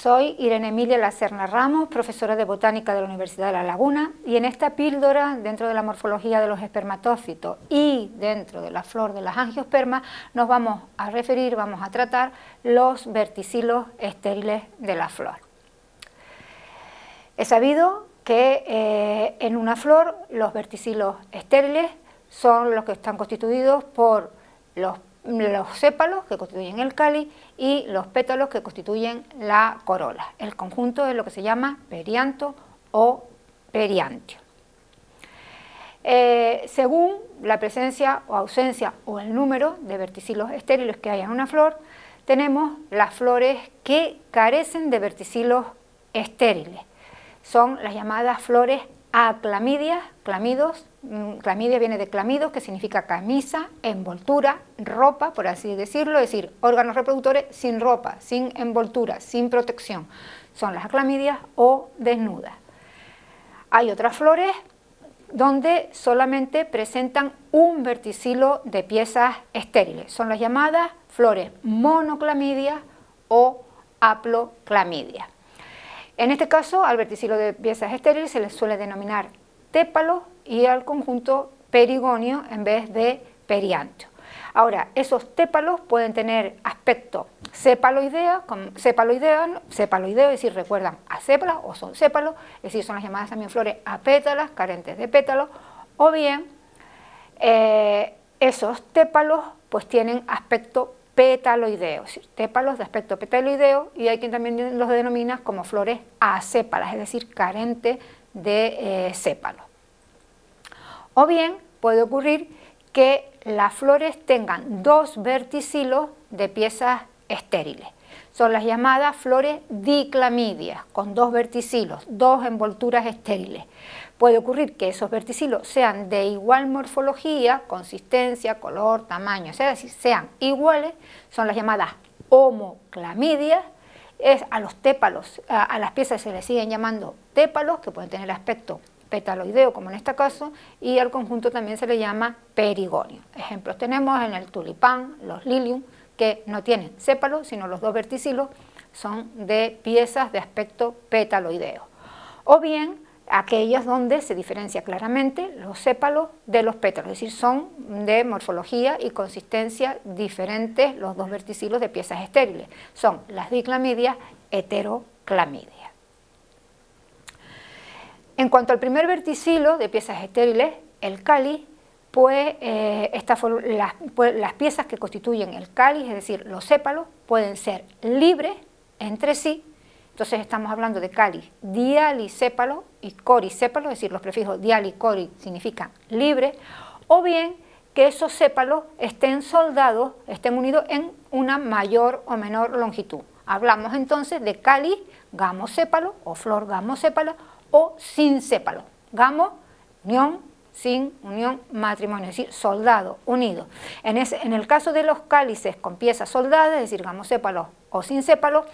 Soy Irene Emilia Lacerna Ramos, profesora de Botánica de la Universidad de La Laguna y en esta píldora, dentro de la morfología de los espermatófitos y dentro de la flor de las angiospermas, nos vamos a referir, vamos a tratar los verticilos estériles de la flor. He sabido que eh, en una flor los verticilos estériles son los que están constituidos por los los sépalos que constituyen el cáliz y los pétalos que constituyen la corola. El conjunto es lo que se llama perianto o periantio. Eh, según la presencia o ausencia o el número de verticilos estériles que hay en una flor, tenemos las flores que carecen de verticilos estériles. Son las llamadas flores aclamidias, clamidos, mm, clamidia viene de clamidos, que significa camisa, envoltura, ropa, por así decirlo, es decir, órganos reproductores sin ropa, sin envoltura, sin protección. Son las aclamidias o desnudas. Hay otras flores donde solamente presentan un verticilo de piezas estériles. Son las llamadas flores monoclamidias o haploclamidias. En este caso, al verticilo de piezas estériles se les suele denominar tépalo y al conjunto perigonio en vez de periantio. Ahora, esos tépalos pueden tener aspecto cepaloidea, cepaloideo, cepaloideo, es decir, recuerdan a sépalas o son sépalos, es decir, son las llamadas también flores apétalas, carentes de pétalos, o bien eh, esos tépalos pues tienen aspecto petaloideos, tépalos de aspecto petaloideo y hay quien también los denomina como flores asépalas, es decir, carentes de eh. O bien puede ocurrir que las flores tengan dos verticilos de piezas estériles. Son las llamadas flores diclamidias, con dos verticilos, dos envolturas estériles. Puede ocurrir que esos verticilos sean de igual morfología, consistencia, color, tamaño, sea, si sean iguales, son las llamadas homoclamidias. Es a los tépalos, a, las piezas se les siguen llamando tépalos, que pueden tener aspecto petaloideo, como en este caso, y al conjunto también se le llama perigonio. Ejemplos tenemos en el tulipán, los lilium, que no tienen sépalos, sino los dos verticilos son de piezas de aspecto petaloideo. O bien aquellas donde se diferencia claramente los sépalos de los pétalos, es decir, son de morfología y consistencia diferentes los dos verticilos de piezas estériles, son las diclamidias heteroclamidias. En cuanto al primer verticilo de piezas estériles, el cáliz, pues, eh, las, pues, las piezas que constituyen el cáliz, es decir, los sépalos, pueden ser libres entre sí entonces estamos hablando de cáliz dialisépalo y corisépalo, es decir, los prefijos dial y cori significan libre, o bien que esos sépalos estén soldados, estén unidos en una mayor o menor longitud. Hablamos entonces de cáliz gamosépalo o flor gamosépala o sin sépalo. Gamo, unión, sin unión, matrimonio, es decir, soldado, unido. En, el caso de los cálices con piezas soldadas, es decir, gamosépalo o sin sépalo,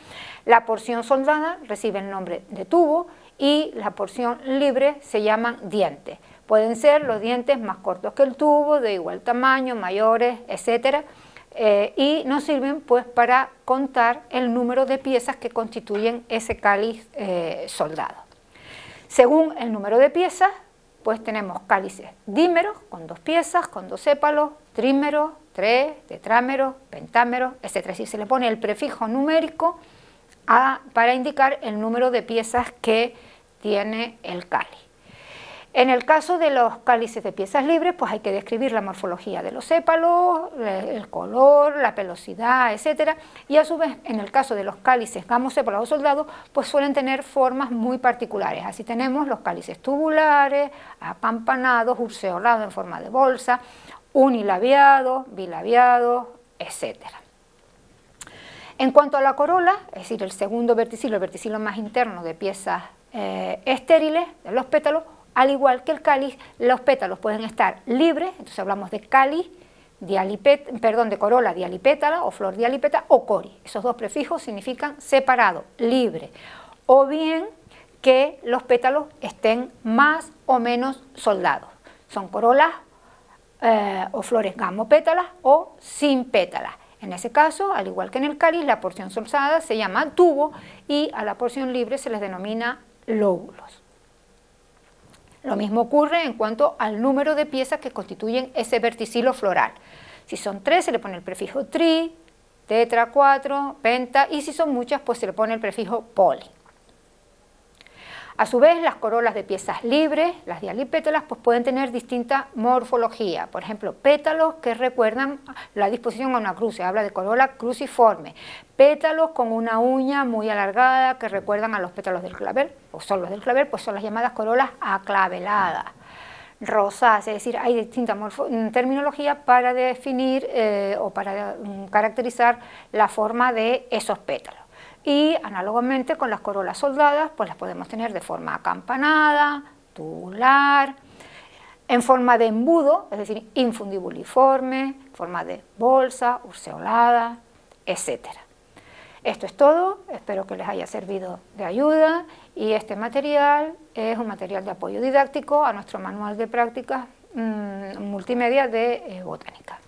la porción soldada recibe el nombre de tubo y la porción libre se llaman dientes. Pueden ser los dientes más cortos que el tubo, de igual tamaño, mayores, etc. Eh, y nos sirven pues para contar el número de piezas que constituyen ese cáliz eh, soldado. Según el número de piezas, pues tenemos cálices dímeros con dos piezas, con dos sépalos, trímeros, tres, tetrámeros, pentámeros, etc. Si se le pone el prefijo numérico para indicar el número de piezas que tiene el cáliz. En el caso de los cálices de piezas libres, pues hay que describir la morfología de los sépalos, el color, la pelosidad, etc. Y a su vez, en el caso de los cálices gamosépalo o soldados, pues suelen tener formas muy particulares. Así tenemos los cálices tubulares, apampanados, urceolados en forma de bolsa, unilabiados, bilabiados, etc. En cuanto a la corola, es decir, el segundo verticilo, el verticilo más interno de piezas eh, estériles, de los pétalos, al igual que el cáliz, los pétalos pueden estar libres, entonces hablamos de cáliz, perdón, de corola dialipétala o flor dialipeta o cori. Esos dos prefijos significan separado, libre. O bien que los pétalos estén más o menos soldados. Son corolas eh, o flores gamopétalas o sin pétalas. En ese caso, al igual que en el cáliz, la porción solzada se llama tubo y a la porción libre se les denomina lóbulos. Lo mismo ocurre en cuanto al número de piezas que constituyen ese verticilo floral. Si son tres, se le pone el prefijo tri, tetra, cuatro, penta, y si son muchas, pues se le pone el prefijo poli. A su vez, las corolas de piezas libres, las dialipétalas, pues pueden tener distinta morfología. Por ejemplo, pétalos que recuerdan la disposición a una cruz, se habla de corola cruciforme. Pétalos con una uña muy alargada que recuerdan a los pétalos del clavel, o son los del clavel, pues son las llamadas corolas aclaveladas rosadas, es decir, hay distinta mm, terminología para definir eh, o para mm, caracterizar la forma de esos pétalos y análogamente con las corolas soldadas, pues las podemos tener de forma acampanada, tubular, en forma de embudo, es decir, infundibuliforme, forma de bolsa, urceolada, etc. Esto es todo, espero que les haya servido de ayuda y este material es un material de apoyo didáctico a nuestro manual de prácticas mm, multimedia de eh, botánica.